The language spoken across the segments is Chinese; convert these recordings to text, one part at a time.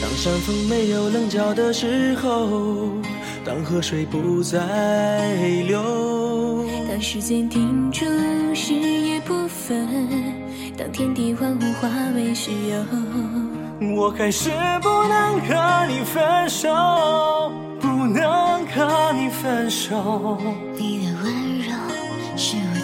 当山峰没有棱角的时候，当河水不再流，当时间停住，日夜不分，当天地万物化为虚有，我还是不能和你分手，不能和你分手。你的温柔是我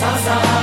洒洒